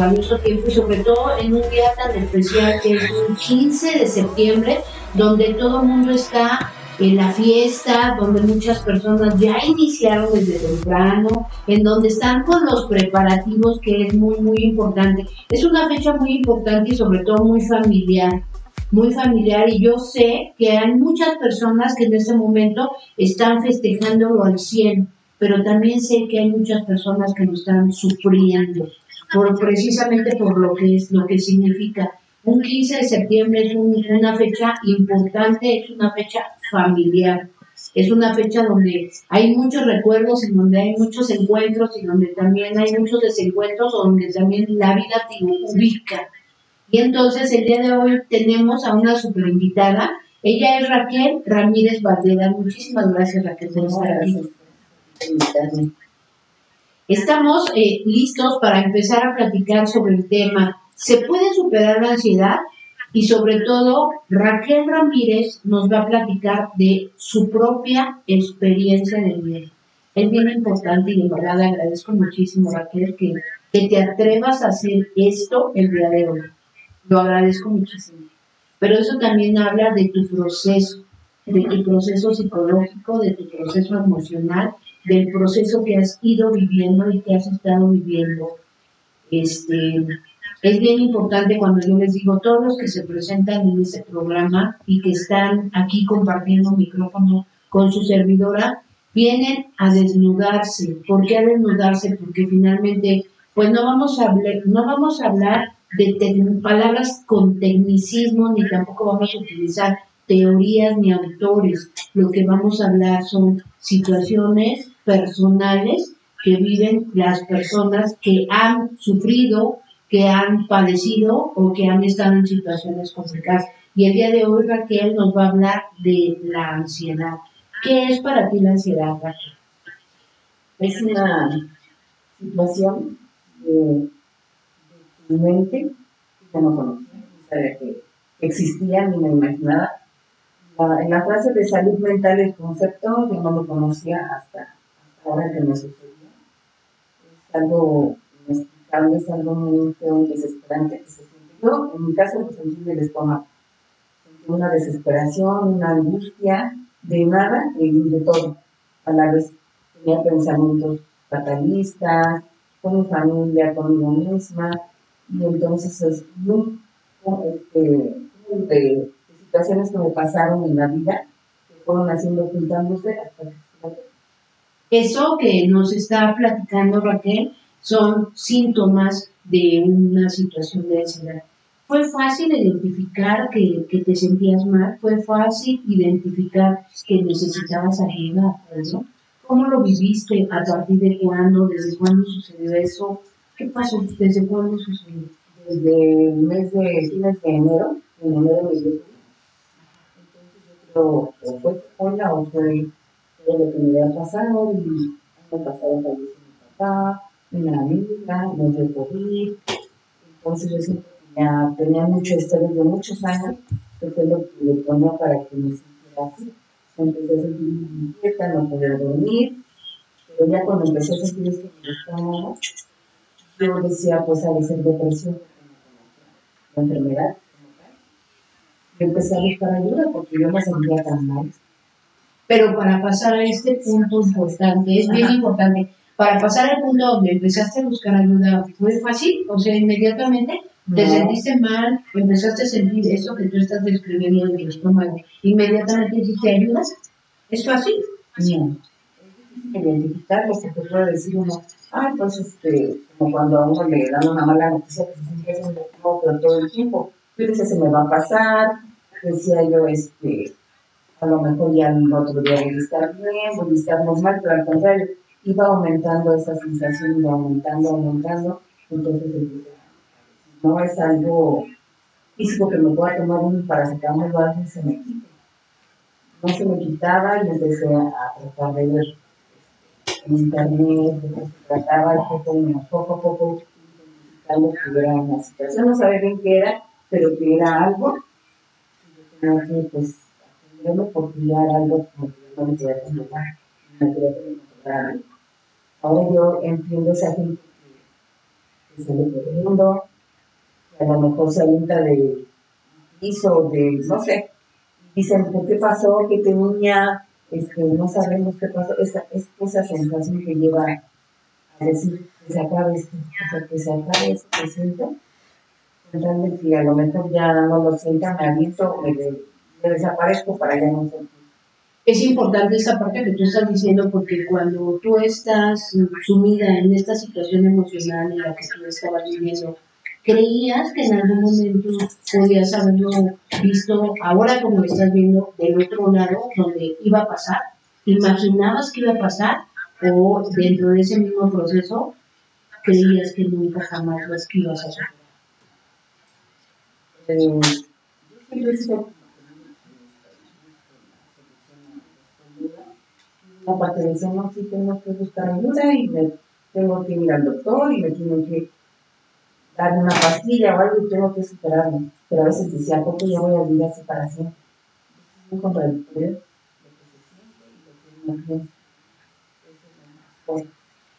Valioso tiempo y sobre todo en un día tan especial que es un 15 de septiembre, donde todo el mundo está en la fiesta, donde muchas personas ya iniciaron desde temprano, en donde están con los preparativos que es muy, muy importante. Es una fecha muy importante y sobre todo muy familiar, muy familiar y yo sé que hay muchas personas que en este momento están festejándolo al 100, pero también sé que hay muchas personas que lo están sufriendo por, precisamente por lo que es lo que significa. Un 15 de septiembre es un- una fecha importante, es una fecha familiar, es una fecha donde hay muchos recuerdos y donde hay muchos encuentros y donde también hay muchos desencuentros, donde también la vida te ubica. Y entonces el día de hoy tenemos a una super invitada. Ella es Raquel Ramírez Valdera. Muchísimas gracias Raquel por estar aquí. Estamos eh, listos para empezar a platicar sobre el tema. ¿Se puede superar la ansiedad? Y sobre todo, Raquel Ramírez nos va a platicar de su propia experiencia de vida. Es bien importante y de verdad agradezco muchísimo, Raquel, que, que te atrevas a hacer esto el día de hoy. Lo agradezco muchísimo. Pero eso también habla de tu proceso, de tu proceso psicológico, de tu proceso emocional, del proceso que has ido viviendo y que has estado viviendo. Este, es bien importante cuando yo les digo, todos los que se presentan en este programa y que están aquí compartiendo micrófono con su servidora, vienen a desnudarse. ¿Por qué a desnudarse? Porque finalmente, pues no vamos a hablar, no vamos a hablar de palabras con tecnicismo, ni tampoco vamos a utilizar teorías ni autores. Lo que vamos a hablar son situaciones personales que viven las personas que han sufrido, que han padecido o que han estado en situaciones complicadas. Y el día de hoy Raquel nos va a hablar de la ansiedad. ¿Qué es para ti la ansiedad, Raquel? es una situación de, de tu mente que no conocía, no sabía que existía ni me imaginaba. En la frase de salud mental, el concepto yo no lo conocía hasta, ahora que me sucedió. Es algo inexplicable, es algo muy feo desesperante que se siente. Yo, en mi caso, lo sentí del estómago. Sentí una desesperación, una angustia de nada y de todo a la vez tenía pensamientos fatalistas, con mi familia, conmigo misma, y entonces es muy, este, muy de situaciones que me pasaron en la vida, que fueron haciendo ocultándose hasta. Eso que nos está platicando Raquel son síntomas de una situación de ansiedad. ¿Fue fácil identificar que, que te sentías mal? ¿Fue fácil identificar que necesitabas ayuda? ¿no? ¿Cómo lo viviste? ¿A partir de cuándo? ¿Desde cuándo sucedió eso? ¿Qué pasó? ¿Desde cuándo sucedió? Desde el mes de fines de enero, en enero me creo, o fue secuela o fue, todo lo que me había pasado y me pasado falleció mi papá, una amiga, me dio COVID. Entonces yo que ya tenía mucho estrés de muchos años, que fue lo que le ponía para que me sintiera así. Empecé a sentir inquieta, no podía dormir, pero ya cuando empecé a sentir esto en el estómago, yo decía, pues a ser depresión, la enfermedad. Empecé a buscar ayuda porque yo me sentía tan mal. Pero para pasar a este punto importante, es bien importante, para pasar al punto donde empezaste a buscar ayuda, ¿fue fácil? O sea, inmediatamente te No. sentiste mal, empezaste a sentir eso que tú estás describiendo en el estómago, inmediatamente hiciste ayuda. ¿Es fácil? No. Es difícil identificarlo porque puede decir uno, ah, pues este, como cuando a uno le dan una mala noticia que se siente haciendo pero todo el tiempo. Yo decía, se me va a pasar, decía yo, este, a lo mejor ya el otro día estar bien, voy a estar normal, pero al contrario, iba aumentando esa sensación, iba aumentando, aumentando, entonces a- no es algo físico que me pueda tomar un paracetamol se me quite. No se me quitaba y empecé a tratar de ver en internet, se trataba y poco, poco a poco identificando que era una situación, no sabía bien qué era, pero que era algo que pues porque ya era algo como que yo no quería no. Ahora yo entiendo esa gente que, que sale corriendo, que a lo mejor se avienta de piso, de, no sé, dicen, ¿por qué pasó? ¿Qué tenía? Este, no sabemos qué pasó. Esa, es esa sensación que lleva a decir que se acabe esto, que se acabe esto que Realmente, si a lo mejor ya no lo sienta, me aviento, me, me desaparezco para ya no sentir. Es importante esa parte que tú estás diciendo porque cuando tú estás sumida en esta situación emocional en la que tú estabas viviendo, creías que en algún momento podías haberlo visto ahora como lo estás viendo del otro lado donde iba a pasar, imaginabas que iba a pasar o dentro de ese mismo proceso creías que nunca jamás lo ibas a superar. Eh, yo no, sí tengo que buscar ayuda y me tengo que ir al doctor y me tienen que dar una pastilla o algo y tengo que superarme. Pero a veces decía, ¿por qué ya voy a vivir así para siempre? Es muy contradictorio lo que se siente y lo que uno.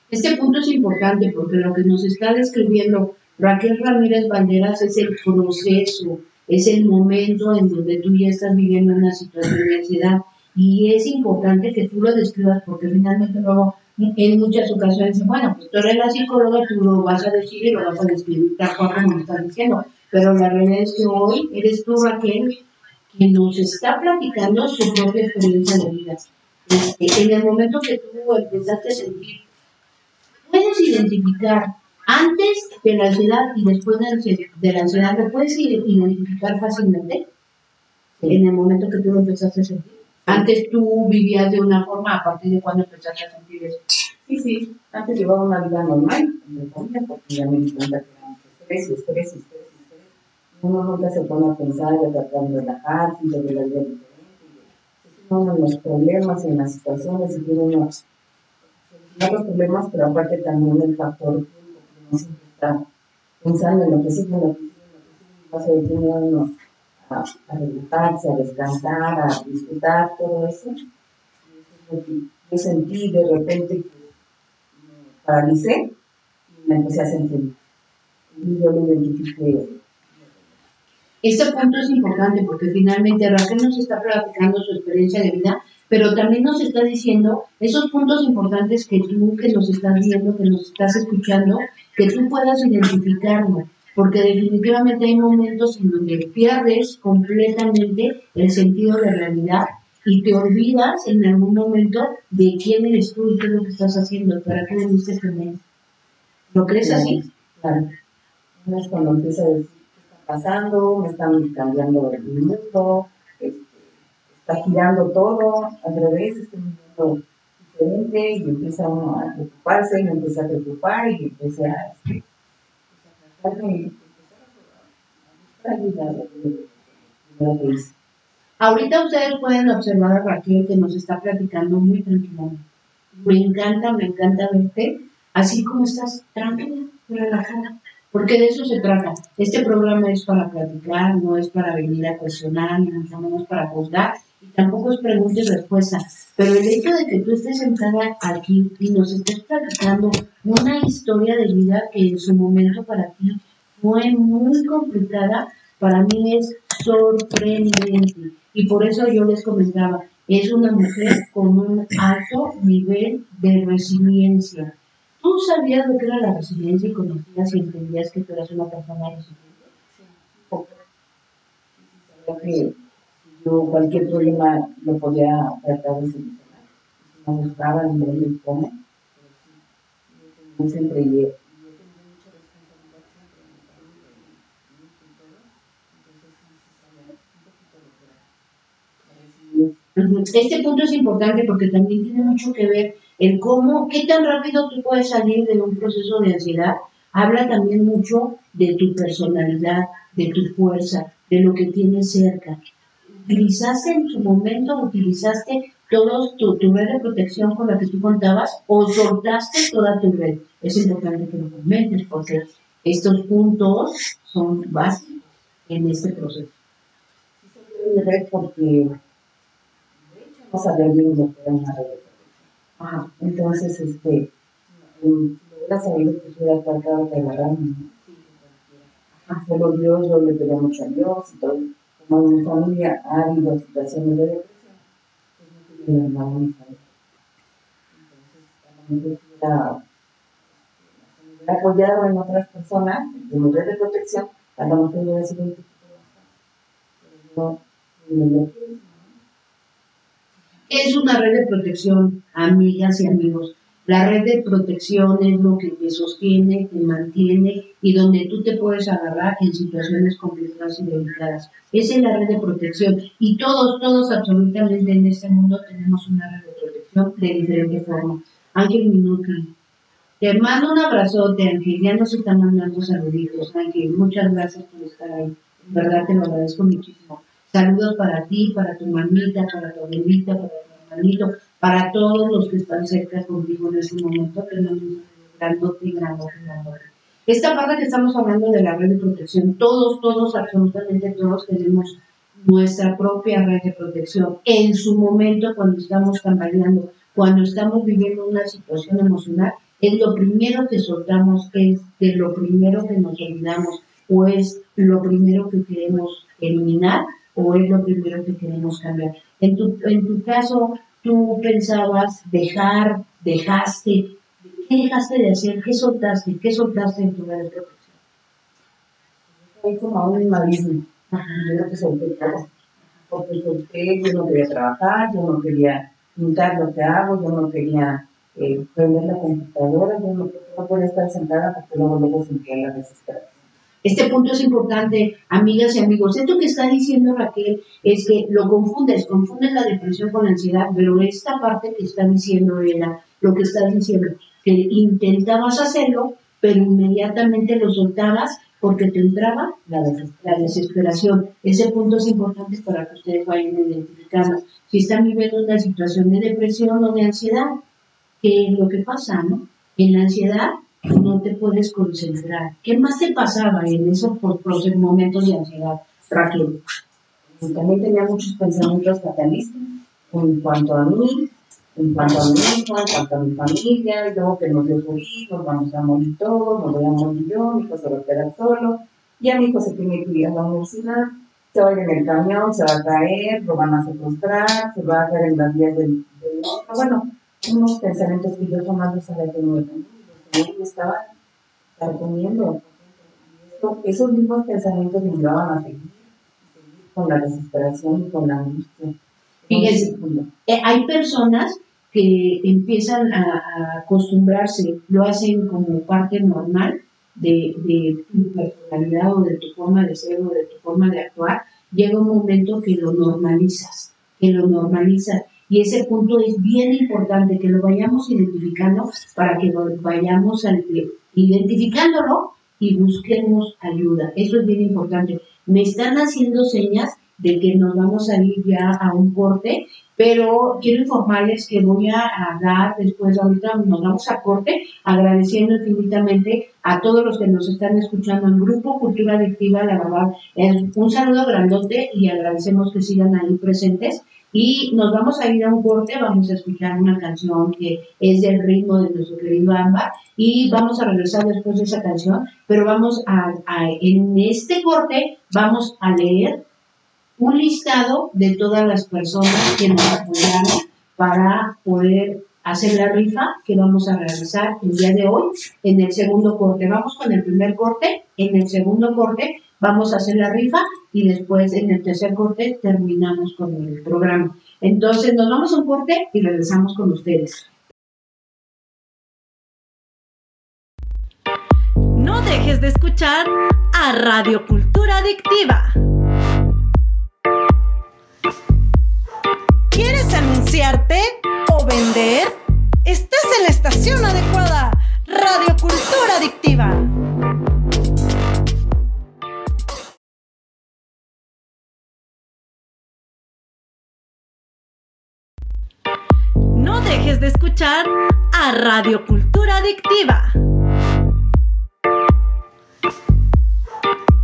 Este punto es importante porque lo que nos está describiendo Raquel Ramírez Banderas es el proceso, es el momento en donde tú ya estás viviendo una situación de ansiedad y es importante que tú lo describas porque finalmente luego en muchas ocasiones bueno, pues tú eres la psicóloga, tú lo vas a decir y lo vas a describir tal cual como estás diciendo, pero la realidad es que hoy eres tú Raquel quien nos está platicando su propia experiencia de vida. Este, en el momento que tú empezaste a sentir puedes identificar antes de la ansiedad y después de la ansiedad, ¿lo puedes ide- identificar fácilmente? En el momento que tú lo empezaste a sentir. Antes tú vivías de una forma, a partir de cuando empezaste a sentir eso. Sí, sí, antes llevaba una vida normal, porque ya me di cuenta que era mucho estrés, y estrés, y estrés. Uno nunca se pone a pensar y a tratar de relajarse y de ver la vida diferente. uno en los problemas y en las situaciones y tiene uno solucionar los problemas, pero aparte también el factor uno siempre está pensando en lo que sigue, en lo que sigue, en lo que sigue, no se uno a, a relajarse, a descansar, a disfrutar todo eso. Yo sentí de repente que me paralicé y me empecé a sentir. Y yo lo identifiqué. Este punto es importante porque finalmente Raquel nos está platicando su experiencia de vida, pero también nos está diciendo esos puntos importantes que tú que nos estás viendo, que nos estás escuchando, que tú puedas identificarlo, porque definitivamente hay momentos en donde pierdes completamente el sentido de realidad y te olvidas en algún momento de quién eres tú y qué es lo que estás haciendo, para qué viniste este mes. ¿Lo crees así? Claro. Es cuando empieza a decir qué está pasando, me están cambiando el mundo, este, está girando todo al revés, estoy viviendo diferente y empieza uno a preocuparse y me empieza a preocupar y empecé a, este, a. Ahorita ustedes pueden observar a Raquel que nos está platicando muy tranquilamente. Me encanta, me encanta verte así como estás, tranquila, relajada, porque de eso se trata. Este programa es para platicar, no es para venir a cuestionar, mucho menos para juzgar, y tampoco es pregunta y respuesta. Pero el hecho de que tú estés sentada aquí y nos estés platicando una historia de vida que en su momento para ti fue muy complicada, para mí es sorprendente. Y por eso yo les comentaba, es una mujer con un alto nivel de resiliencia. ¿Tú sabías lo que era la resiliencia y conocías y entendías que tú eras una persona resiliente? Sí, poco. Yo cualquier problema lo podía tratar de solucionar. Me gustaba, ni me lo pone, pero sí, yo siempre. Ujú. Este punto es importante porque también tiene mucho que ver el cómo, qué tan rápido tú puedes salir de un proceso de ansiedad. Habla también mucho de tu personalidad, de tu fuerza, de lo que tienes cerca. ¿Utilizaste en su momento, utilizaste todo tu, tu red de protección con la que tú contabas o soltaste toda tu red? Es importante que lo comentes porque estos puntos son básicos en este proceso. Mi red porque, de hecho, no sabía bien lo que era una red de protección. Ajá. Entonces, este, si hubiera sabido, pues hubiera tratado de agarrarme, ¿no? Sí, cualquiera. Ajá, solo Dios, yo le pedía mucho a Dios y todo. Como en mi familia ha habido situaciones de depresión, pues no quería nada a mi familia. Entonces, a lo mejor si hubiera, este, me hubiera apoyado en otras personas, en mi red de protección, a lo mejor hubiera sido un poquito más. Pero yo, ni lo ¿no? Es una red de protección, amigas y amigos. La red de protección es lo que te sostiene, te mantiene y donde tú te puedes agarrar en situaciones complicadas y delicadas. Esa es la red de protección. Y todos, todos absolutamente en este mundo tenemos una red de protección de diferente forma. Ángel Minuti, te mando un abrazote, Ángel. Ya nos están mandando saluditos, Ángel. Muchas gracias por estar ahí. En verdad te lo agradezco muchísimo. Saludos para ti, para tu mamita, para tu abuelita, para tu para todos los que están cerca contigo en este momento, que nos grandote, grandote, grandote. Esta parte que estamos hablando de la red de protección, todos, todos, absolutamente todos tenemos nuestra propia red de protección. En su momento, cuando estamos tambaleando, cuando estamos viviendo una situación emocional, es lo primero que soltamos, es de lo primero que nos olvidamos, o es lo primero que queremos eliminar, o es lo primero que queremos cambiar. En tu, en tu caso, tú pensabas dejar, dejaste, ¿qué dejaste de hacer? ¿Qué soltaste? ¿Qué soltaste en tu red de protección? Fue como a un. Ajá. Yo que solté todo. Porque solté, yo no quería trabajar, yo no quería pintar lo que hago, yo no quería eh, prender la computadora, yo no, no podía estar sentada porque luego luego sentía la desesperación. Este punto es importante, amigas y amigos. Esto que está diciendo Raquel es que lo confundes, confundes la depresión con la ansiedad, pero esta parte que está diciendo ella, lo que está diciendo, que intentabas hacerlo, pero inmediatamente lo soltabas porque te entraba La desesperación. Ese punto es importante para que ustedes vayan identificando. Si están viviendo una situación de depresión o de ansiedad, ¿qué es lo que pasa, no? En la ansiedad no te puedes concentrar. ¿Qué más te pasaba en esos momentos de ansiedad, Raquel? También tenía muchos pensamientos fatalistas en cuanto a mí, en cuanto a mi hijo, en cuanto a mi familia, y luego que nos dio nos vamos a morir todos, nos voy a morir yo, mi hijo se va a quedar solo, ya mi hijo se tiene que ir a la universidad, se va a ir en el camión, se va a caer, lo van a secuestrar, se va a caer en las vías del, del bueno, unos pensamientos que yo jamás los había tenido también, estaban esto- esos mismos pensamientos me llevaban a seguir, seguir con la desesperación y con la angustia. Eh, hay personas que empiezan a, a acostumbrarse, lo hacen como parte normal de, de tu personalidad o de tu forma de ser o de tu forma de actuar. Llega un momento que lo normalizas, que lo normalizas. Y ese punto es bien importante que lo vayamos identificando para que lo vayamos al- identificándolo y busquemos ayuda. Eso es bien importante. Me están haciendo señas de que nos vamos a ir ya a un corte, pero quiero informarles que voy a, dar después, ahorita nos vamos a corte, agradeciendo infinitamente a todos los que nos están escuchando en Grupo Cultura Adictiva, la verdad, un saludo grandote y agradecemos que sigan ahí presentes. Y nos vamos a ir a un corte, vamos a escuchar una canción que es del ritmo de nuestro querido Amba y vamos a regresar después de esa canción, pero vamos a, a en este corte vamos a leer un listado de todas las personas que nos apoyaron para poder hacer la rifa que vamos a realizar el día de hoy en el segundo corte. Vamos con el primer corte, en el segundo corte vamos a hacer la rifa y después en el tercer corte terminamos con el programa. Entonces nos vamos a un corte y regresamos con ustedes. No dejes de escuchar a Radio Cultura Adictiva. ¿Quieres anunciarte o vender? Estás en la estación adecuada. Radio Cultura Adictiva. De escuchar a Radio Cultura Adictiva.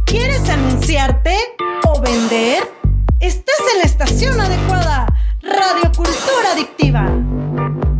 ¿Quieres anunciarte o vender? Estás en la estación adecuada. Radio Cultura Adictiva.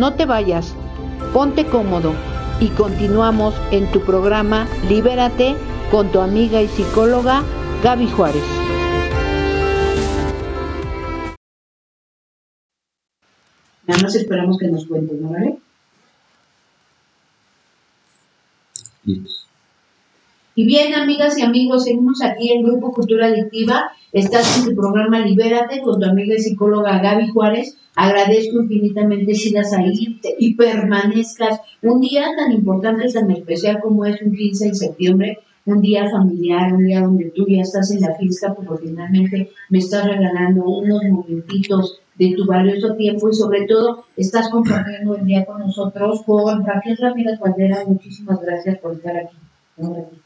No te vayas, ponte cómodo y continuamos en tu programa Libérate con tu amiga y psicóloga Gaby Juárez. Nada más esperamos que nos cuenten, ¿no vale? Y bien, amigas y amigos, seguimos aquí en Grupo Cultura Adictiva. Estás en tu programa Libérate con tu amiga y psicóloga Gaby Juárez. Agradezco infinitamente sigas ahí y permanezcas un día tan importante, tan especial como es un 15 de septiembre, un día familiar, un día donde tú ya estás en la fiesta, porque finalmente me estás regalando unos momentitos de tu valioso tiempo y sobre todo estás compartiendo el día con nosotros con Raquel Ramírez Valdera. Muchísimas gracias por estar aquí. Y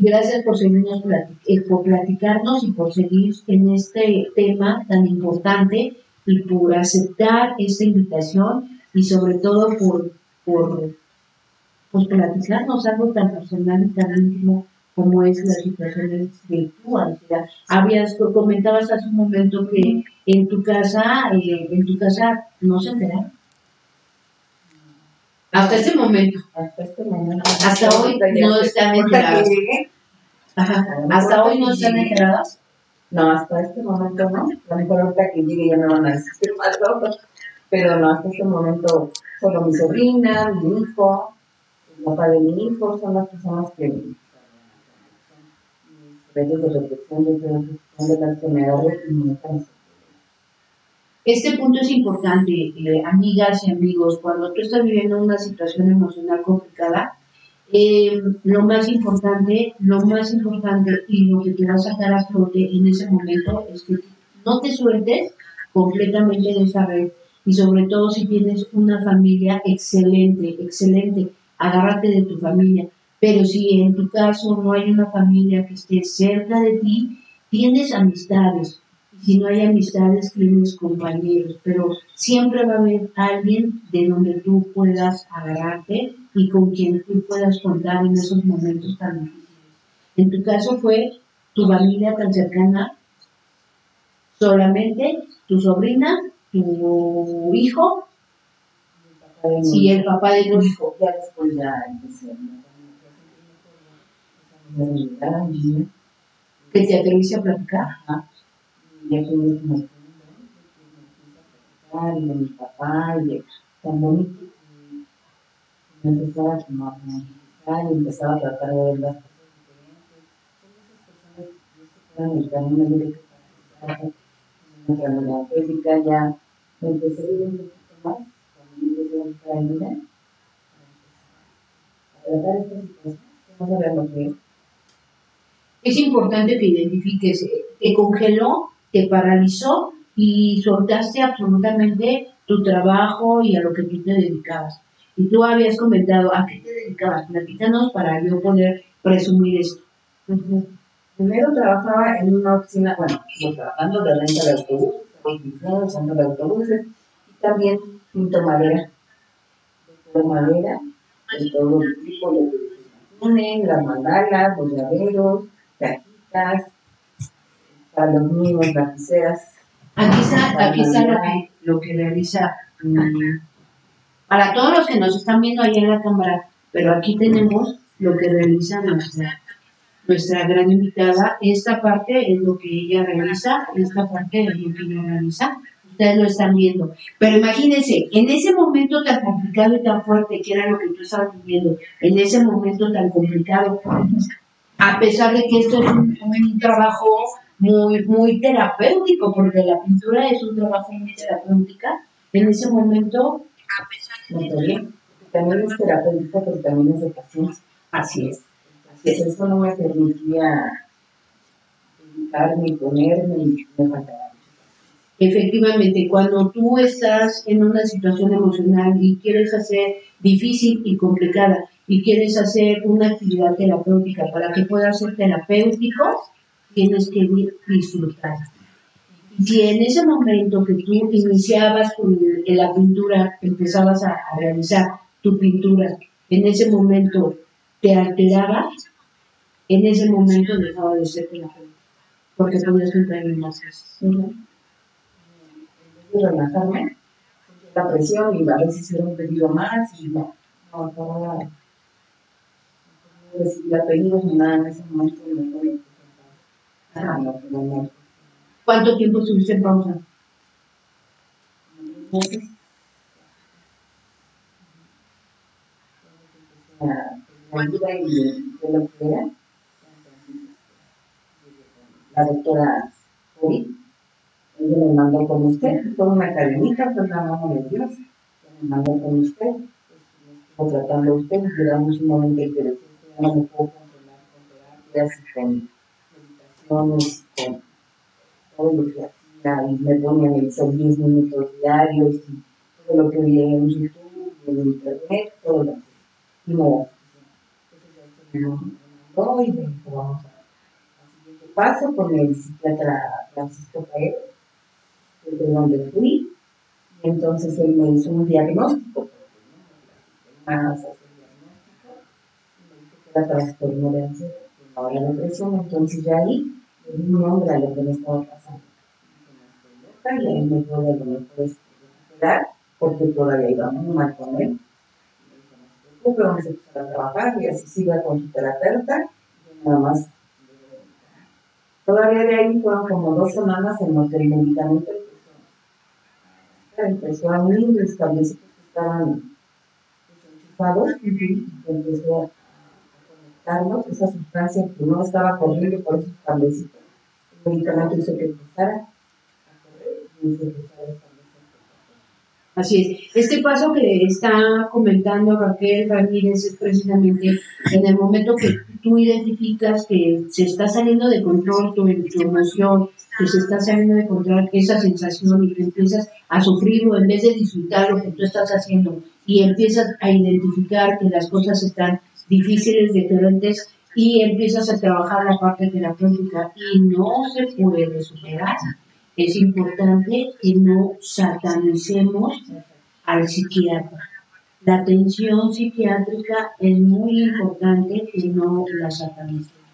gracias por seguirnos eh, por platicarnos y por seguir en este tema tan importante y por aceptar esta invitación y sobre todo por, por pues, platicarnos algo tan personal y tan íntimo como es la situación de tu ansiedad. Habías, comentabas hace un momento que en tu casa, eh, en tu casa no se enteraron. Hasta este momento. Hasta este momento. Hasta hoy no están Ajá. Hasta hoy no están enteradas. No, hasta este momento no. A lo mejor ahorita que llegue ya me van a decir qué pasó. Pero no, hasta este momento solo mi sobrina, mi hijo, el papá de mi hijo son las personas que mis de reflexión de las agarro y me canso. Este punto es importante, eh, amigas y amigos, cuando tú estás viviendo una situación emocional complicada, eh, lo más importante, lo más importante y lo que te va a sacar a flote en ese momento es que no te sueltes completamente de esa red y sobre todo si tienes una familia excelente, excelente, agárrate de tu familia. Pero si en tu caso no hay una familia que esté cerca de ti, tienes amistades, si no hay amistades, tienes compañeros, pero siempre va a haber alguien de donde tú puedas agarrarte y con quien tú puedas contar en esos momentos tan difíciles. En tu caso fue tu familia tan cercana, solamente tu sobrina, tu hijo y el papá de tu hijo. Ya después ya empecé a Que te atreviste a platicar. Ajá. Ya tuvimos unos puntos, y me puse a platicar, y de mi papá, y de tan bonito, y me empezaba a tomar y empezaba a tratar de ver las cosas diferentes. Son esas personas que yo sé que el camino directo para una realidad física, ya me empecé a ir un poquito más, cuando me empecé a buscar ayuda, a tratar estas situaciones, que no que es. Es importante que identifiques, eh, te congeló, te paralizó y soltaste absolutamente tu trabajo y a lo que tú te dedicabas. Y tú habías comentado, ¿a qué te dedicabas? Platícanos para yo poder presumir esto. Primero trabajaba en una oficina, bueno, trabajando de renta de autobuses, renta de autobuses, y también pinto madera. Pinto madera, de todo tipo de túnel, las mandalas, los llaveros, cajitas, para los niños, lapiceras. Aquí está, aquí está lo que, lo que realiza. mm, para todos los que nos están viendo ahí en la cámara, pero aquí tenemos lo que realiza nuestra, nuestra gran invitada. Esta parte es lo que ella realiza, esta parte es lo que ella realiza. Ustedes lo están viendo. Pero imagínense, en ese momento tan complicado y tan fuerte que era lo que tú estabas viviendo, en ese momento tan complicado, a pesar de que esto es un, un trabajo muy, muy terapéutico, porque la pintura es un trabajo muy terapéutica, en ese momento, No está bien. También es terapéutica, pero también es de paciencia. así es. Entonces, eso no me permitía dedicarme ponerme y me faltaba. Efectivamente, cuando tú estás en una situación emocional y quieres hacer difícil y complicada y quieres hacer una actividad terapéutica para que pueda ser terapéutico, tienes que di- disfrutar. Si en ese momento que tú iniciabas con la pintura, empezabas a, realizar tu pintura, en ese momento te alterabas, en ese momento dejaba de ser terapéutico, porque podías entrar en más cosas. Relajarme, la presión y a veces era un pedido más y no, no acababa. No recibía pedidos ni nada en ese momento fue Ah. ¿Cuánto tiempo estuviste en pausa? La la doctora Cori, ella me mandó con usted, toda una cadenita, fue la mano de Dios, me mandó con usted, estuvo tratando a usted, llegamos un momento en que ya no me puedo controlar con terapias y meditaciones, con todo lo que hacía, y me ponía en el 10 minutos diarios, y todo lo que veía en YouTube, en internet, todo lo que, y no, entonces y me dijo, vamos a paso con el psiquiatra Francisco Paez, de donde fui, y entonces él me hizo un diagnóstico, más hacer diagnóstico, y me dijo que era trastorno de ansiedad, había depresión, entonces ya ahí le di un nombre a lo que me estaba pasando. Y ahí me dijo, bueno, puedes recuperar, porque todavía iba muy mal con él. Preocupe, vamos a empezar a trabajar, y así siga con su terapeuta, nada más Todavía de ahí fueron como dos semanas en los que el medicamento empezó a unir los cablecitos que estaban enchufados y empezó a conectarlos, esa sustancia que no estaba corriendo por esos cablecitos. Medicamento hizo que empezara a correr y que empezara a Así es. Este paso que está comentando Raquel Ramírez es precisamente en el momento que tú identificas que se está saliendo de control tu, tu emoción, que se está saliendo de control esa sensación y que empiezas a sufrir o en vez de disfrutar lo que tú estás haciendo y empiezas a identificar que las cosas están difíciles, diferentes y empiezas a trabajar la parte terapéutica y no se puede superar es importante que no satanicemos al psiquiatra. La atención psiquiátrica es muy importante que no la satanicemos,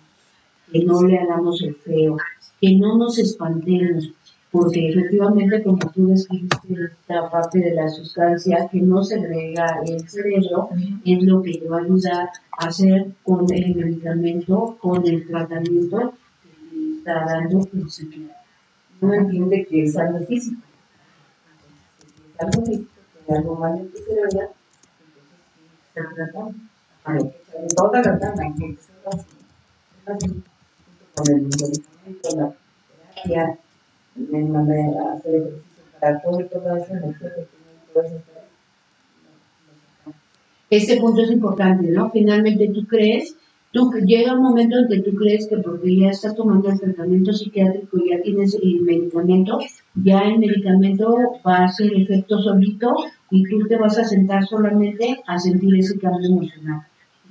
que no le hagamos el feo, que no nos espantemos, porque efectivamente, como tú describiste esta parte de la sustancia que no se agrega el cerebro, es lo que te va a ayudar a hacer con el medicamento, con el tratamiento que está dando el uno entiende que es algo físico. Es algo físico, que hay algo mal en tu cerebro, entonces se trata de toda la gana, que es así, con el medicamento, la terapia, me mandé a hacer ejercicio para todo y toda esa energía que tiene puedes hacer. Este punto es importante, ¿no? Finalmente tú crees Tú, llega un momento en que tú crees que porque ya estás tomando el tratamiento psiquiátrico, ya tienes el medicamento, ya el medicamento va a hacer efecto solito y tú te vas a sentar solamente a sentir ese cambio emocional.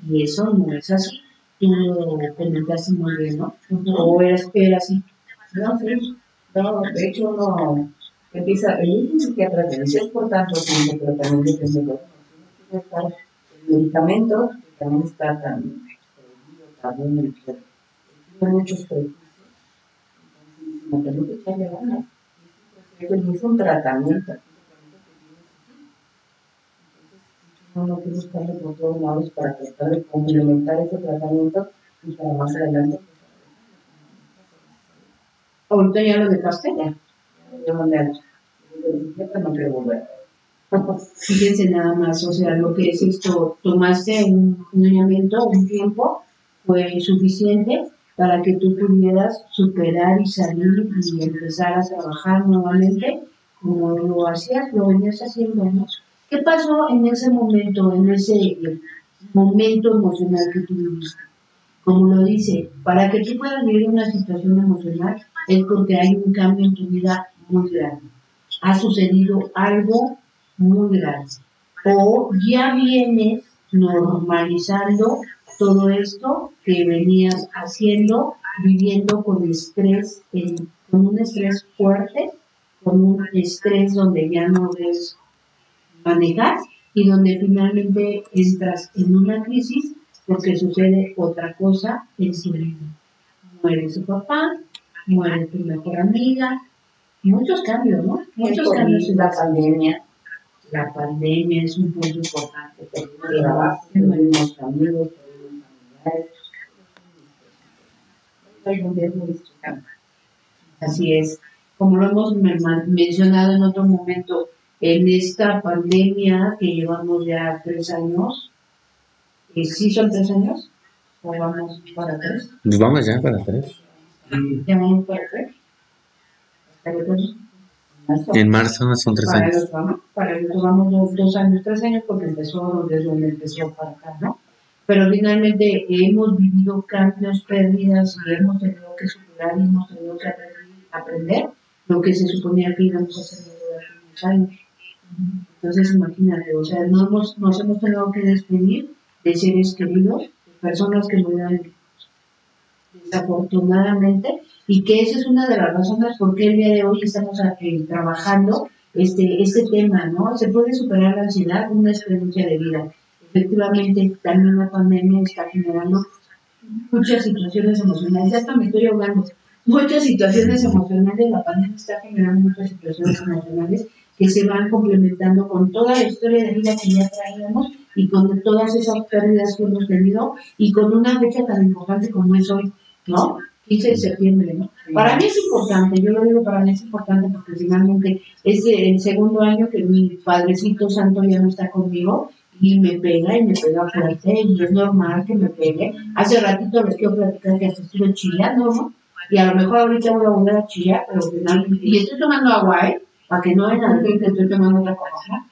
Y eso no es así. Tú lo comentaste muy bien, ¿no? O era, así. No, sí. No, de hecho no. Empieza, el mismo psiquiatra dice, es por tanto tiempo, pero también de el medicamento, que también está tan también el que tiene muchos prejuicios. Entonces, tengo que echarle ganas. Es un tratamiento. Uno que buscarle por todos lados para tratar de complementar ese tratamiento y para más adelante. Ahorita ya lo dejaste ya. Yo mandé a no quiero volver. Fíjense nada más, o sea, lo que es esto, tomaste un, un un tiempo, fue suficiente para que tú pudieras superar y salir y empezar a trabajar nuevamente como lo hacías, lo venías haciendo, ¿no? ¿Qué pasó en ese momento, en ese momento emocional que tú viviste? Como lo dice, para que tú puedas vivir una situación emocional es porque hay un cambio en tu vida muy grande. Ha sucedido algo muy grande. O ya vienes normalizando todo esto que venías haciendo, viviendo con estrés, con un estrés fuerte, con un estrés donde ya no ves manejar y donde finalmente entras en una crisis porque sucede otra cosa en su vida. Muere su papá, muere tu mejor amiga, muchos cambios, ¿no? Muchos cambios en la pandemia. La pandemia es un punto importante. El trabajo, amigos, Así es. Como lo hemos mencionado en otro momento, en esta pandemia que llevamos ya tres años. ¿Sí son tres años? ¿O vamos para tres? Pues vamos ya para tres. ¿Ya que tres? En marzo son tres para años. Vamos, para los vamos dos, dos años, tres años, porque empezó desde donde empezó para acá, ¿no? Pero finalmente hemos vivido cambios, pérdidas y hemos tenido que superar y hemos tenido que aprender, lo que se suponía que íbamos a hacer durante unos años. Entonces, imagínate, o sea, no hemos, nos hemos tenido que despedir de seres queridos, de personas que murieron desafortunadamente, y que esa es una de las razones por qué el día de hoy estamos eh, trabajando este, este tema, ¿no? Se puede superar la ansiedad una experiencia de vida. Efectivamente, también la pandemia está generando muchas situaciones emocionales, ya hasta me estoy ahogando, muchas situaciones emocionales, la pandemia está generando muchas situaciones emocionales que se van complementando con toda la historia de vida que ya traíamos y con todas esas pérdidas que hemos tenido y con una fecha tan importante como es hoy, ¿no? 15 de septiembre, ¿no? Para mí es importante, yo lo digo para mí es importante porque finalmente es el segundo año que mi Padrecito Santo ya no está conmigo y me pega y me pega fuerte y es normal que me pegue. Hace ratito les quiero platicar que hasta estuve chillando, ¿no? Y a lo mejor ahorita voy a volver a chillar, pero finalmente... Y estoy tomando agua, ¿eh? Para que no vean que estoy tomando otra cosa,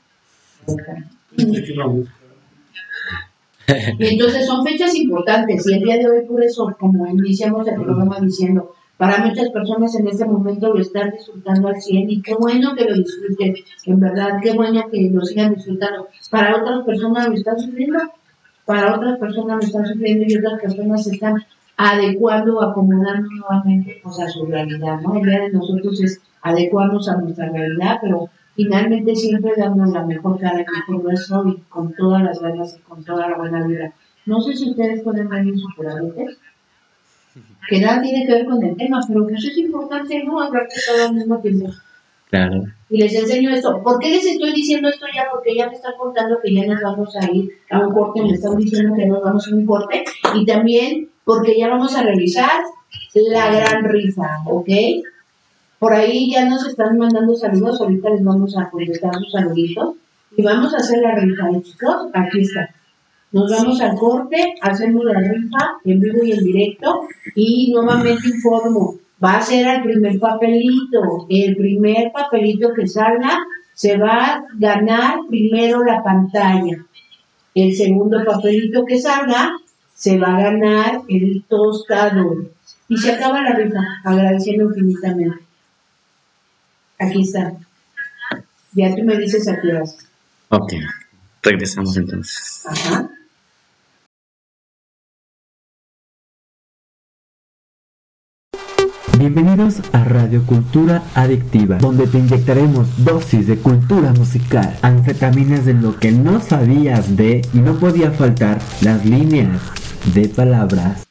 ¿no? Y entonces son fechas importantes y el día de hoy por eso, como iniciamos el programa diciendo, para muchas personas en este momento lo están disfrutando al 100 y qué bueno que lo disfruten, en verdad, qué bueno que lo sigan disfrutando. Para otras personas lo están sufriendo, para otras personas lo están sufriendo y otras personas están adecuando, acomodando nuevamente pues, a su realidad, ¿no? El día de nosotros es adecuarnos a nuestra realidad, pero finalmente siempre dando la mejor cara, mejor nuestro y con todas las ganas y con toda la buena vida. No sé si ustedes pueden ver en superadores, que nada tiene que ver con el tema, pero que eso es importante, ¿no? Hablar de todo al mismo tiempo. Claro. Y les enseño esto. ¿Por qué les estoy diciendo esto ya? Porque ya me están contando que ya nos vamos a ir a un corte, me están diciendo que nos vamos a un corte, y también porque ya vamos a realizar la gran rifa, ¿ok? Por ahí ya nos están mandando saludos, ahorita les vamos a contestar sus saluditos y vamos a hacer la rifa, ¿eh, chicos? Aquí está. Nos vamos al corte, hacemos la rifa en vivo y en directo y nuevamente informo, va a ser el primer papelito, el primer papelito que salga se va a ganar primero la pantalla. El segundo papelito que salga se va a ganar el tostador. Y se acaba la rifa, agradeciendo infinitamente. Aquí está. Ya tú me dices a qué vas. Ok. Regresamos entonces. Ajá. Bienvenidos a Radio Cultura Adictiva, donde te inyectaremos dosis de cultura musical, anfetaminas de lo que no sabías de y no podía faltar las líneas de palabras.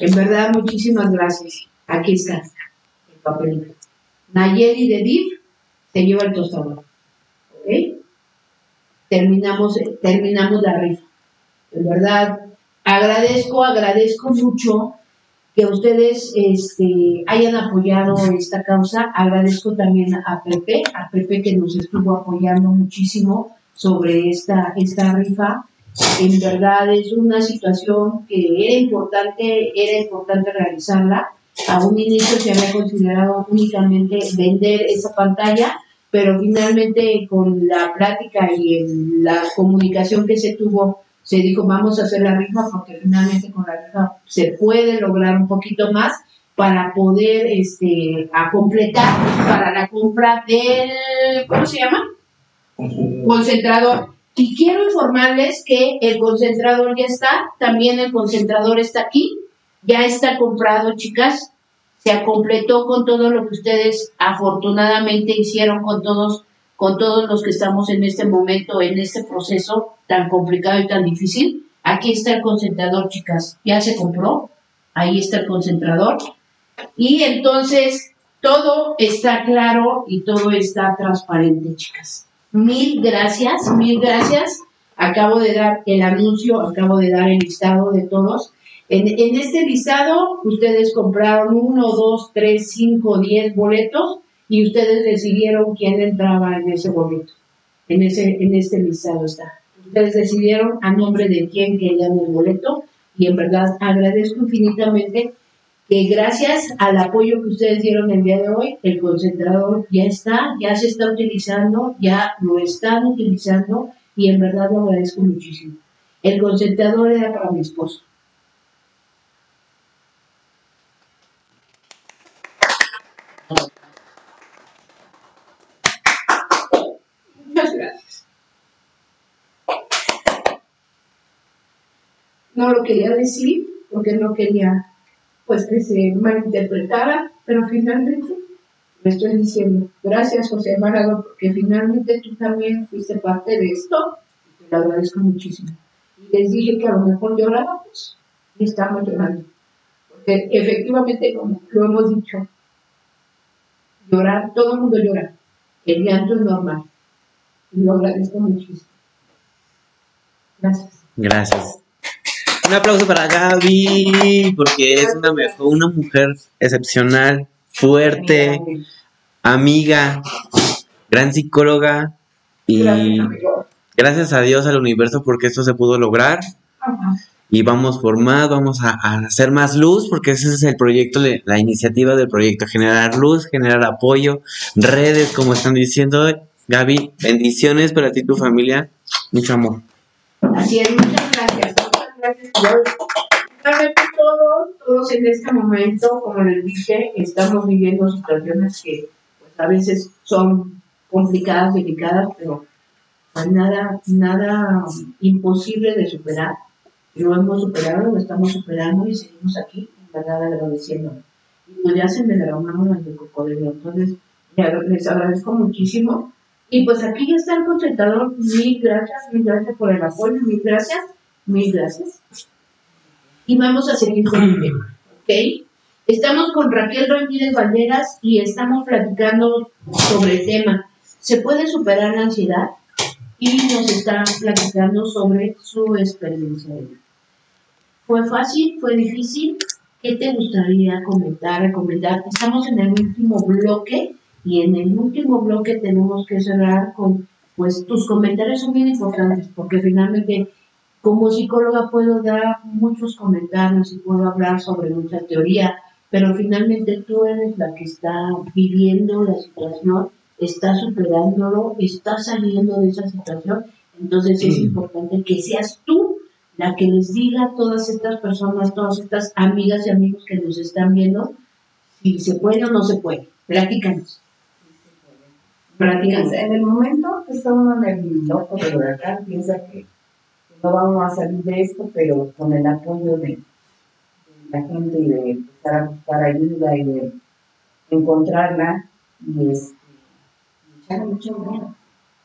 En verdad, muchísimas gracias. Aquí está el papelito. Nayeli de DIF se lleva el tostador. ¿Ok? Terminamos, terminamos la rifa. En verdad, agradezco, agradezco mucho que ustedes este, hayan apoyado esta causa. Agradezco también a Pepe, a Pepe que nos estuvo apoyando muchísimo sobre esta, esta rifa. En verdad es una situación que era importante, era importante realizarla. A un inicio se había considerado únicamente vender esa pantalla, pero finalmente con la plática y el- la comunicación que se tuvo, se dijo vamos a hacer la rifa porque finalmente con la rifa se puede lograr un poquito más para poder este a completar para la compra del ¿cómo se llama? concentrador. Y quiero informarles que el concentrador ya está, también el concentrador está aquí, ya está comprado, chicas. Se completó con todo lo que ustedes afortunadamente hicieron con todos, con todos los que estamos en este momento, en este proceso tan complicado y tan difícil. Aquí está el concentrador, chicas. Ya se compró. Ahí está el concentrador. Y entonces todo está claro y todo está transparente, chicas. Mil gracias, mil gracias. Acabo de dar el anuncio, acabo de dar el listado de todos. En, en este listado, ustedes compraron uno, dos, tres, cinco, diez boletos y ustedes decidieron quién entraba en ese boleto. En, ese, en este listado está. Ustedes decidieron a nombre de quién querían el boleto y en verdad agradezco infinitamente que gracias al apoyo que ustedes dieron el día de hoy, el concentrador ya está, ya se está utilizando, ya lo están utilizando y en verdad lo agradezco muchísimo. El concentrador era para mi esposo. Muchas gracias. No lo quería decir porque no quería pues que se malinterpretara, pero finalmente me estoy diciendo, gracias José Marado, porque finalmente tú también fuiste parte de esto, y te lo agradezco muchísimo. Y les dije que a lo mejor llorábamos, y estamos llorando, porque efectivamente, como lo hemos dicho, llorar, todo el mundo llora, el llanto es normal, y lo agradezco muchísimo. Gracias. Gracias. Un aplauso para Gaby, porque es una, mejor, una mujer excepcional, fuerte, amiga, gran psicóloga y Gracias, a Dios, al universo, porque esto se pudo lograr y vamos por más, vamos a, a hacer más luz, porque ese es el proyecto, la iniciativa del proyecto, generar luz, generar apoyo, redes, como están diciendo. Gaby, bendiciones para ti y tu familia, mucho amor. Así es, muchas gracias. Muchas gracias. Realmente todos, todos en este momento, como les dije, estamos viviendo situaciones que pues, a veces son complicadas, delicadas, pero hay nada, nada imposible de superar. Lo hemos superado, lo estamos superando y seguimos aquí, en verdad. Y pues ya se me derramaron las de cocodrilo. Entonces, les agradezco muchísimo. Y pues aquí ya está el concentrador. Mil gracias, mil gracias por el apoyo, mil gracias, mil gracias. Y vamos a seguir con el tema, ¿ok? Estamos con Raquel Ramírez Valderas y estamos platicando sobre el tema. ¿Se puede superar la ansiedad? Y nos está platicando sobre su experiencia. ¿Fue fácil? ¿Fue difícil? ¿Qué te gustaría comentar, recomendar? Estamos en el último bloque y en el último bloque tenemos que cerrar con, pues tus comentarios son bien importantes porque finalmente como psicóloga puedo dar muchos comentarios y puedo hablar sobre mucha teoría, pero finalmente tú eres la que está viviendo la situación, está superándolo, está saliendo de esa situación, entonces es importante que seas tú la que les diga a todas estas personas, todas estas amigas y amigos que nos están viendo, si se puede o no se puede. Platícanos. Platícanos. En el momento que está uno en el loco del huracán, piensa que no vamos a salir de esto, pero con el apoyo de, la gente y de empezar a buscar ayuda y de encontrarla y este, y echarle mucho miedo.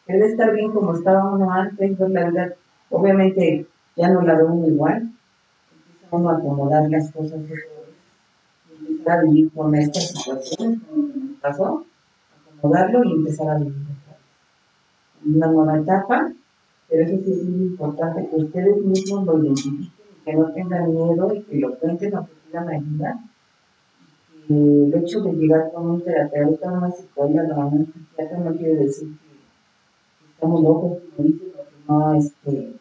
Debe estar bien como estaba uno antes, pues la verdad, obviamente ya no la veo uno igual, cómo acomodar las cosas empezar a vivir con esta situación, pasó, acomodarlo y empezar a vivir una nueva etapa, pero eso sí es muy importante que ustedes mismos lo identifiquen y que no tengan miedo y que lo cuenten o que pidan ayuda. Y que el hecho de llegar con un terapeuta, una psicóloga, un psiquiatra no quiere decir que estamos locos, como dicen, porque no, este,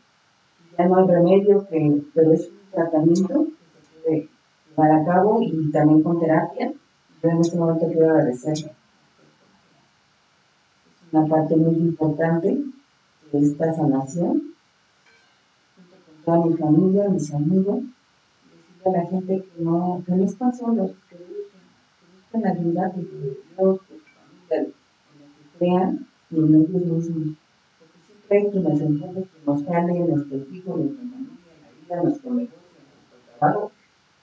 ya no hay remedio, que, pero es un tratamiento que se puede llevar a cabo y también con terapia. Yo en este momento quiero agradecerle. Es una parte muy importante de esta sanación, junto con toda mi familia, mis amigos, decirle a la gente que no, que no están solos, que busquen, que busquen ayuda, que Dios, que su familia, en lo que crean y en ellos mismos. Porque siempre hay quienes entienden que nos sale nuestro hijo, nuestra familia, la vida, nuestro negocio, nuestro trabajo,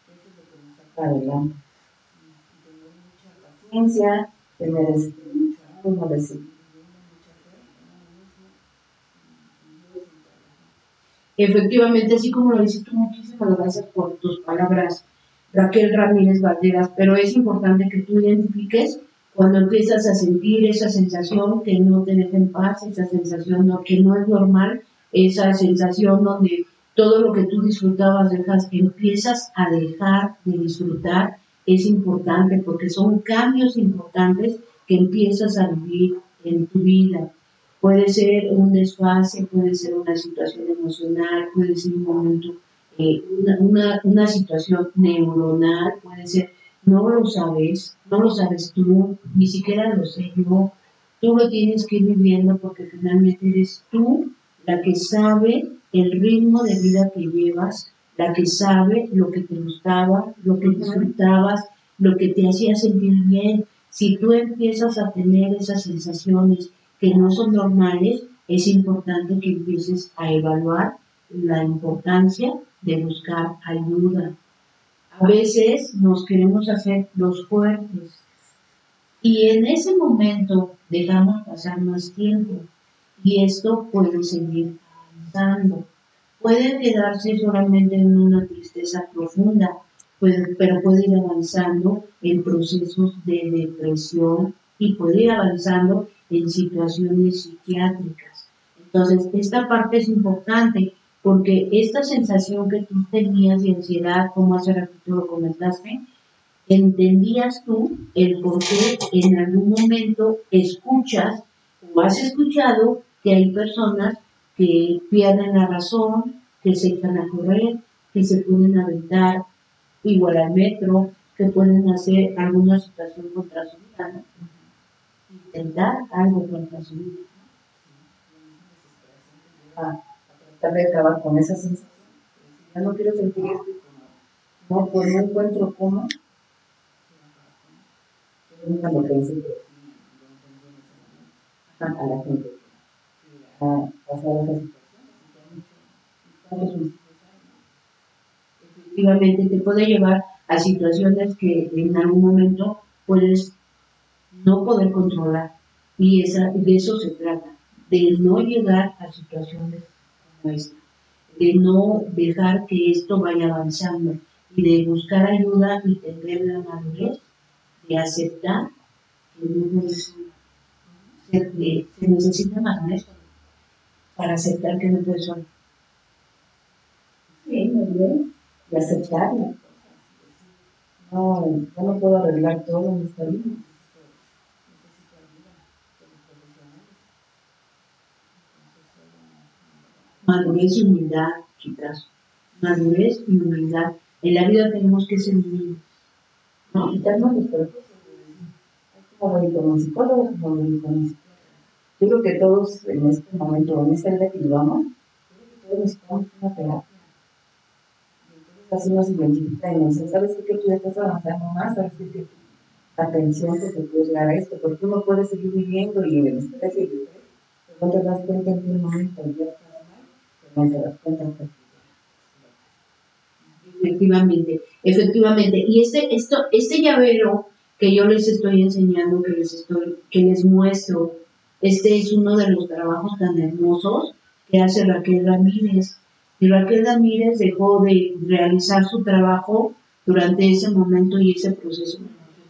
eso es lo que nos saca adelante. Y tener mucha paciencia, tener este, mucho ánimo de seguir viviendo, mucha fe en uno mismo, en Dios y en toda la gente. Efectivamente, así como lo dices tú, muchísimas gracias por tus palabras, Raquel Ramírez Valderas, pero es importante que tú identifiques cuando empiezas a sentir esa sensación que no te deja en paz, esa sensación no- que no es normal, esa sensación donde todo lo que tú disfrutabas dejas, empiezas a dejar de disfrutar, es importante porque son cambios importantes que empiezas a vivir en tu vida. Puede ser un desfase, puede ser una situación emocional, puede ser un momento, eh, una, una, una situación neuronal, puede ser, no lo sabes, no lo sabes tú, ni siquiera lo sé yo, tú lo tienes que ir viviendo porque finalmente eres tú la que sabe el ritmo de vida que llevas, la que sabe lo que te gustaba, lo que disfrutabas, lo que te hacía sentir bien. Si tú empiezas a tener esas sensaciones que no son normales, es importante que empieces a evaluar la importancia de buscar ayuda. A veces nos queremos hacer los fuertes y en ese momento dejamos pasar más tiempo y esto puede seguir avanzando. Puede quedarse solamente en una tristeza profunda, pero puede ir avanzando en procesos de depresión y puede ir avanzando en situaciones psiquiátricas. Entonces, esta parte es importante porque esta sensación que tú tenías de ansiedad, como hace ratito lo comentaste, entendías tú el por qué en algún momento escuchas o has escuchado que hay personas que pierden la razón, que se echan a correr, que se pueden aventar igual al metro, que pueden hacer alguna situación contra su vida. Intentar algo contra su vida. a, a tratar de acabar con esa sensación. Ya no quiero sentir esto no, pues no encuentro cómo. Nunca lo pensé, a la gente ha pasado esa situación. efectivamente te puede llevar a situaciones que en algún momento puedes no poder controlar. Y esa, de eso se trata, de no llegar a situaciones como esta, de no dejar que esto vaya avanzando y de buscar ayuda y tener la madurez de aceptar que no puedes se, se necesita madurez para aceptar que no puedes solo. Sí, muy bien. Y aceptar las cosas. No, yo no puedo arreglar todo en esta vida. Necesito, necesito ayuda de los profesionales. Entonces, madurez y humildad, chicas. Madurez y humildad. En la vida tenemos que ser humildes. No, quitarnos los prejuicios. Como lo con un psicólogo, como lo con psiquiatra. Yo creo que todos en este momento, en esta vida que llevamos, todos necesitamos una terapia. Entonces así nos identifica y nos dice, ¿sabes? Que tú ya estás avanzando más, ¿sabes qué? Que tu atención que te puede llegar a esto, porque tú no puedes seguir viviendo y en el estrés y no te das cuenta en qué momento ya que Efectivamente, efectivamente. Y este, esto, este llavero que yo les estoy enseñando, que les estoy, que les muestro, este es uno de los trabajos tan hermosos que hace Raquel Ramírez. Y Raquel Ramírez dejó de realizar su trabajo durante ese momento y ese proceso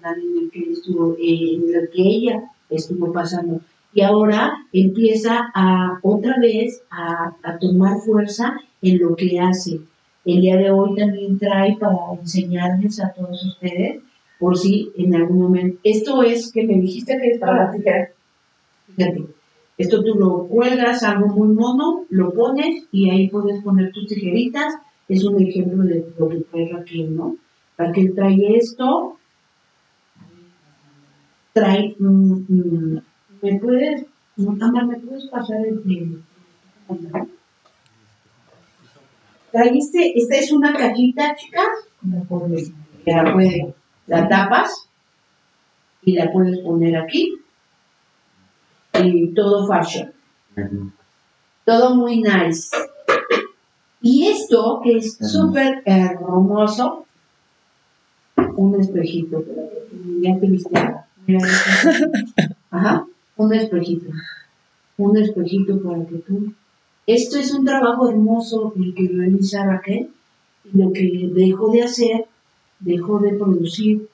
en el que, estuvo, eh, en el que ella estuvo pasando. Y ahora empieza a otra vez a, a tomar fuerza en lo que hace. El día de hoy también trae para enseñarles a todos ustedes, por si en algún momento. Esto es que me dijiste que es para las tijeras. Fíjate, esto tú lo cuelgas, algo muy mono, lo pones y ahí puedes poner tus tijeritas. Es un ejemplo de lo que trae Raquel, ¿no? Raquel trae esto, trae, mm, mm, ¿me puedes, Amar, me puedes pasar el, Trae este, esta es una cajita, chicas, que la puedes, la tapas y la puedes poner aquí. Y todo fashion, todo muy nice. Y esto que es súper hermoso, un espejito, ya te viste, ajá, un espejito, un espejito para que tú, esto es un trabajo hermoso el que realiza Raquel, lo que dejó de hacer, dejó de producir,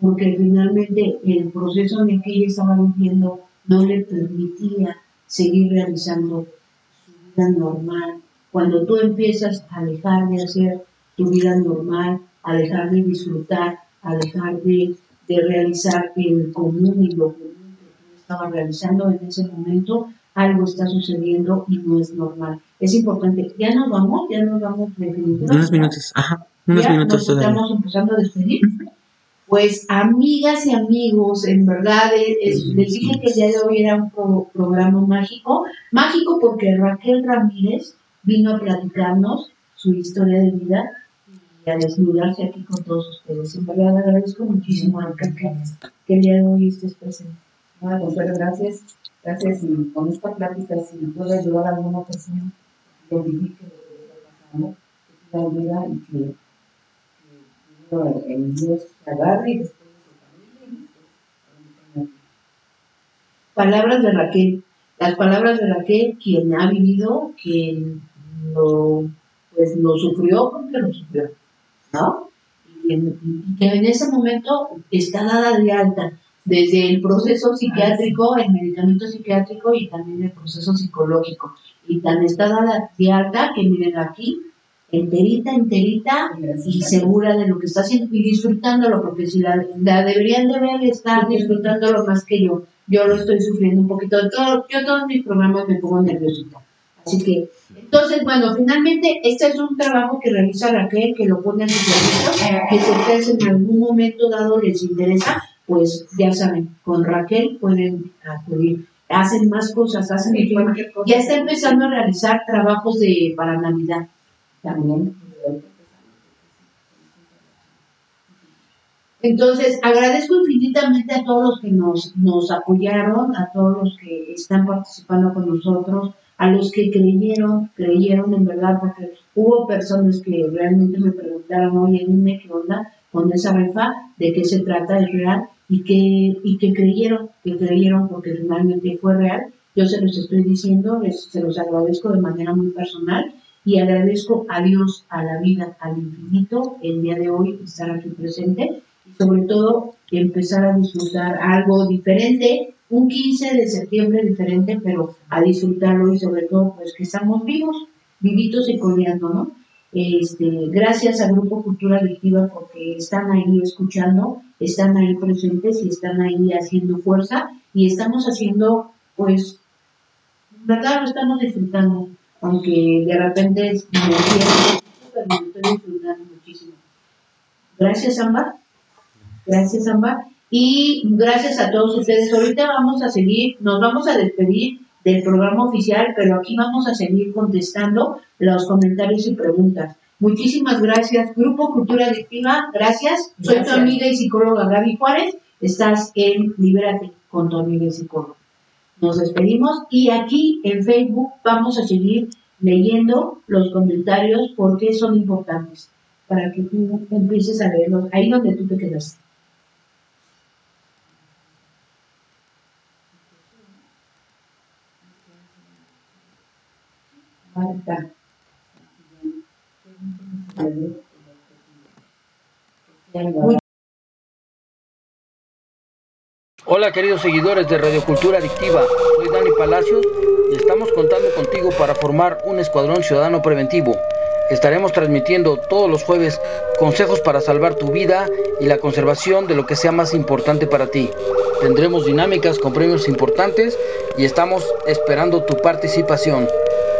porque finalmente el proceso en el que ella estaba viviendo no le permitía seguir realizando su vida normal. Cuando tú empiezas a dejar de hacer tu vida normal, a dejar de disfrutar, a dejar de, de realizar el común y lo común estabas realizando en ese momento, algo está sucediendo y no es normal. Es importante. Ya nos vamos, ya nos vamos definitivamente. Unos minutos, ajá, unos Ya minutos nos todavía. estamos empezando a despedir. Pues amigas y amigos, en verdad es- es- les dije que el día de hoy era un pro- programa mágico, mágico porque Raquel Ramírez vino a platicarnos su historia de vida y a desnudarse aquí con todos ustedes. En verdad agradezco muchísimo a Raquel que, que el día de hoy estés presente. Bueno, Consuelo, gracias. Gracias. Y con esta plática, si puedo ayudar a alguna persona que identifique lo que está pasando, que pida ayuda y que, que el Dios se agarre y después de Palabras de Raquel. Las palabras de Raquel, quien ha vivido, quien lo, pues, lo sufrió porque lo sufrió, ¿no? Y que en ese momento está dada de alta desde el proceso psiquiátrico, el medicamento psiquiátrico y también el proceso psicológico. Y tan está dada de alta que miren aquí, enterita, enterita y segura de lo que está haciendo y disfrutándolo, porque si la, la deberían de ver, está disfrutándolo más que yo. Yo lo estoy sufriendo un poquito. Todo, yo todos mis programas me pongo nerviosita. Así que, entonces, bueno, finalmente, este es un trabajo que realiza Raquel, que lo pone a su servicio, que si ustedes en algún momento dado les interesa, pues ya saben, con Raquel pueden acudir. Hacen más cosas, hacen Sí, cosa. ya está empezando a realizar trabajos de para Navidad. también. Entonces, agradezco infinitamente a todos los que nos, nos apoyaron, a todos los que están participando con nosotros, a los que creyeron, creyeron en verdad, porque hubo personas que realmente me preguntaron, oye, dime qué onda con esa rifa, de qué se trata, es real, y que, y que creyeron, que creyeron porque finalmente fue real. Yo se los estoy diciendo, se los agradezco de manera muy personal y agradezco a Dios, a la vida, al infinito, el día de hoy estar aquí presente y sobre todo empezar a disfrutar algo diferente, un 15 de septiembre diferente, pero a disfrutarlo y sobre todo pues que estamos vivos, vivitos y coleando, ¿no? Este, gracias al Grupo Cultura Adictiva porque están ahí escuchando, están ahí presentes y están ahí haciendo fuerza y estamos haciendo pues, en verdad lo estamos disfrutando, aunque de repente es pero estoy disfrutando muchísimo. Gracias, Ámbar. Gracias, Ámbar. Y gracias a todos ustedes. Ahorita vamos a seguir, nos vamos a despedir del programa oficial, pero aquí vamos a seguir contestando los comentarios y preguntas. Muchísimas gracias, Grupo Cultura Adictiva. Gracias. Soy tu amiga y psicóloga Gaby Juárez. Estás en Libérate con tu amiga y psicóloga. Nos despedimos y aquí en Facebook vamos a seguir leyendo los comentarios porque son importantes para que tú empieces a leerlos ahí donde tú te quedas. Hola queridos seguidores de Radio Cultura Adictiva, soy Dani Palacios y estamos contando contigo para formar un escuadrón ciudadano preventivo. Estaremos transmitiendo todos los jueves consejos para salvar tu vida y la conservación de lo que sea más importante para ti. Tendremos dinámicas con premios importantes y estamos esperando tu participación.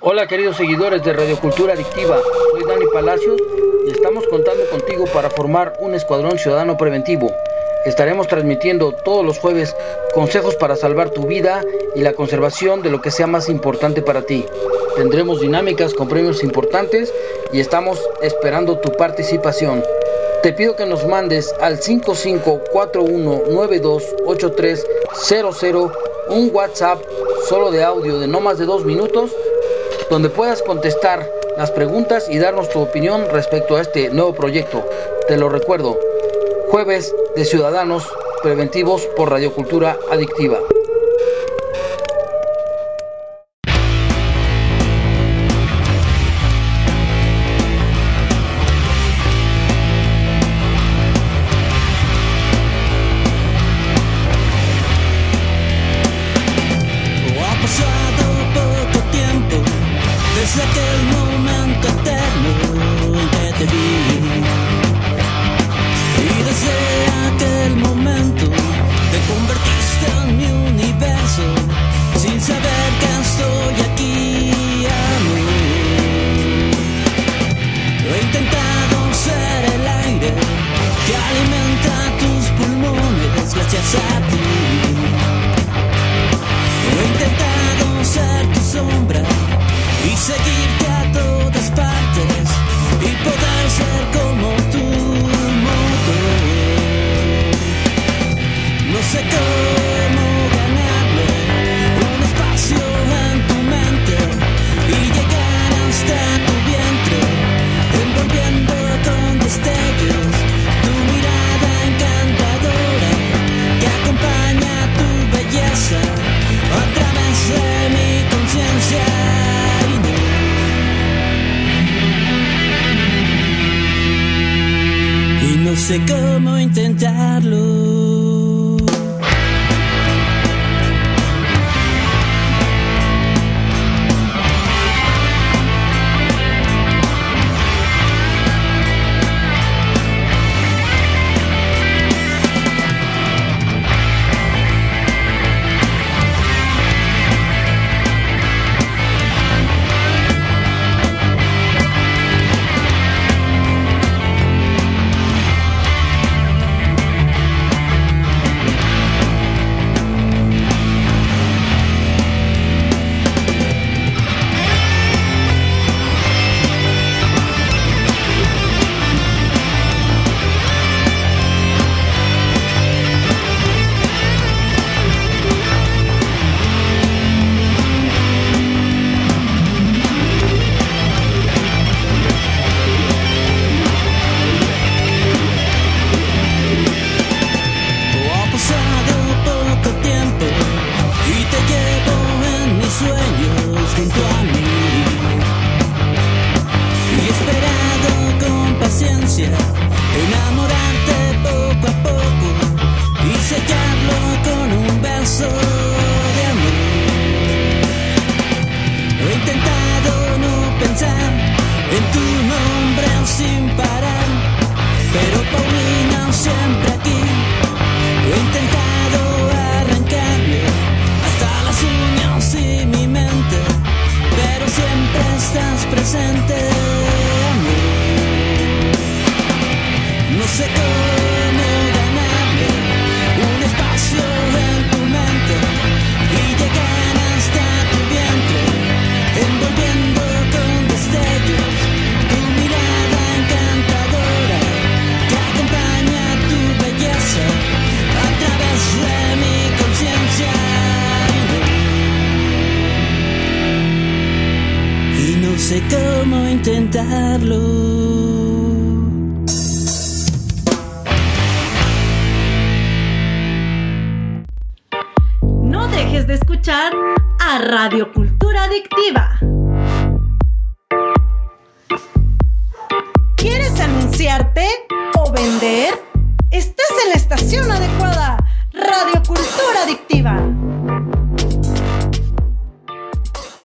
Hola queridos seguidores de Radiocultura Adictiva, soy Dani Palacios y estamos contando contigo para formar un escuadrón ciudadano preventivo. Estaremos transmitiendo todos los jueves consejos para salvar tu vida y la conservación de lo que sea más importante para ti. Tendremos dinámicas con premios importantes y estamos esperando tu participación. Te pido que nos mandes al 5541928300 un WhatsApp solo de audio de no más de dos minutos donde puedas contestar las preguntas y darnos tu opinión respecto a este nuevo proyecto. Te lo recuerdo, jueves de Ciudadanos Preventivos por Radiocultura Adictiva.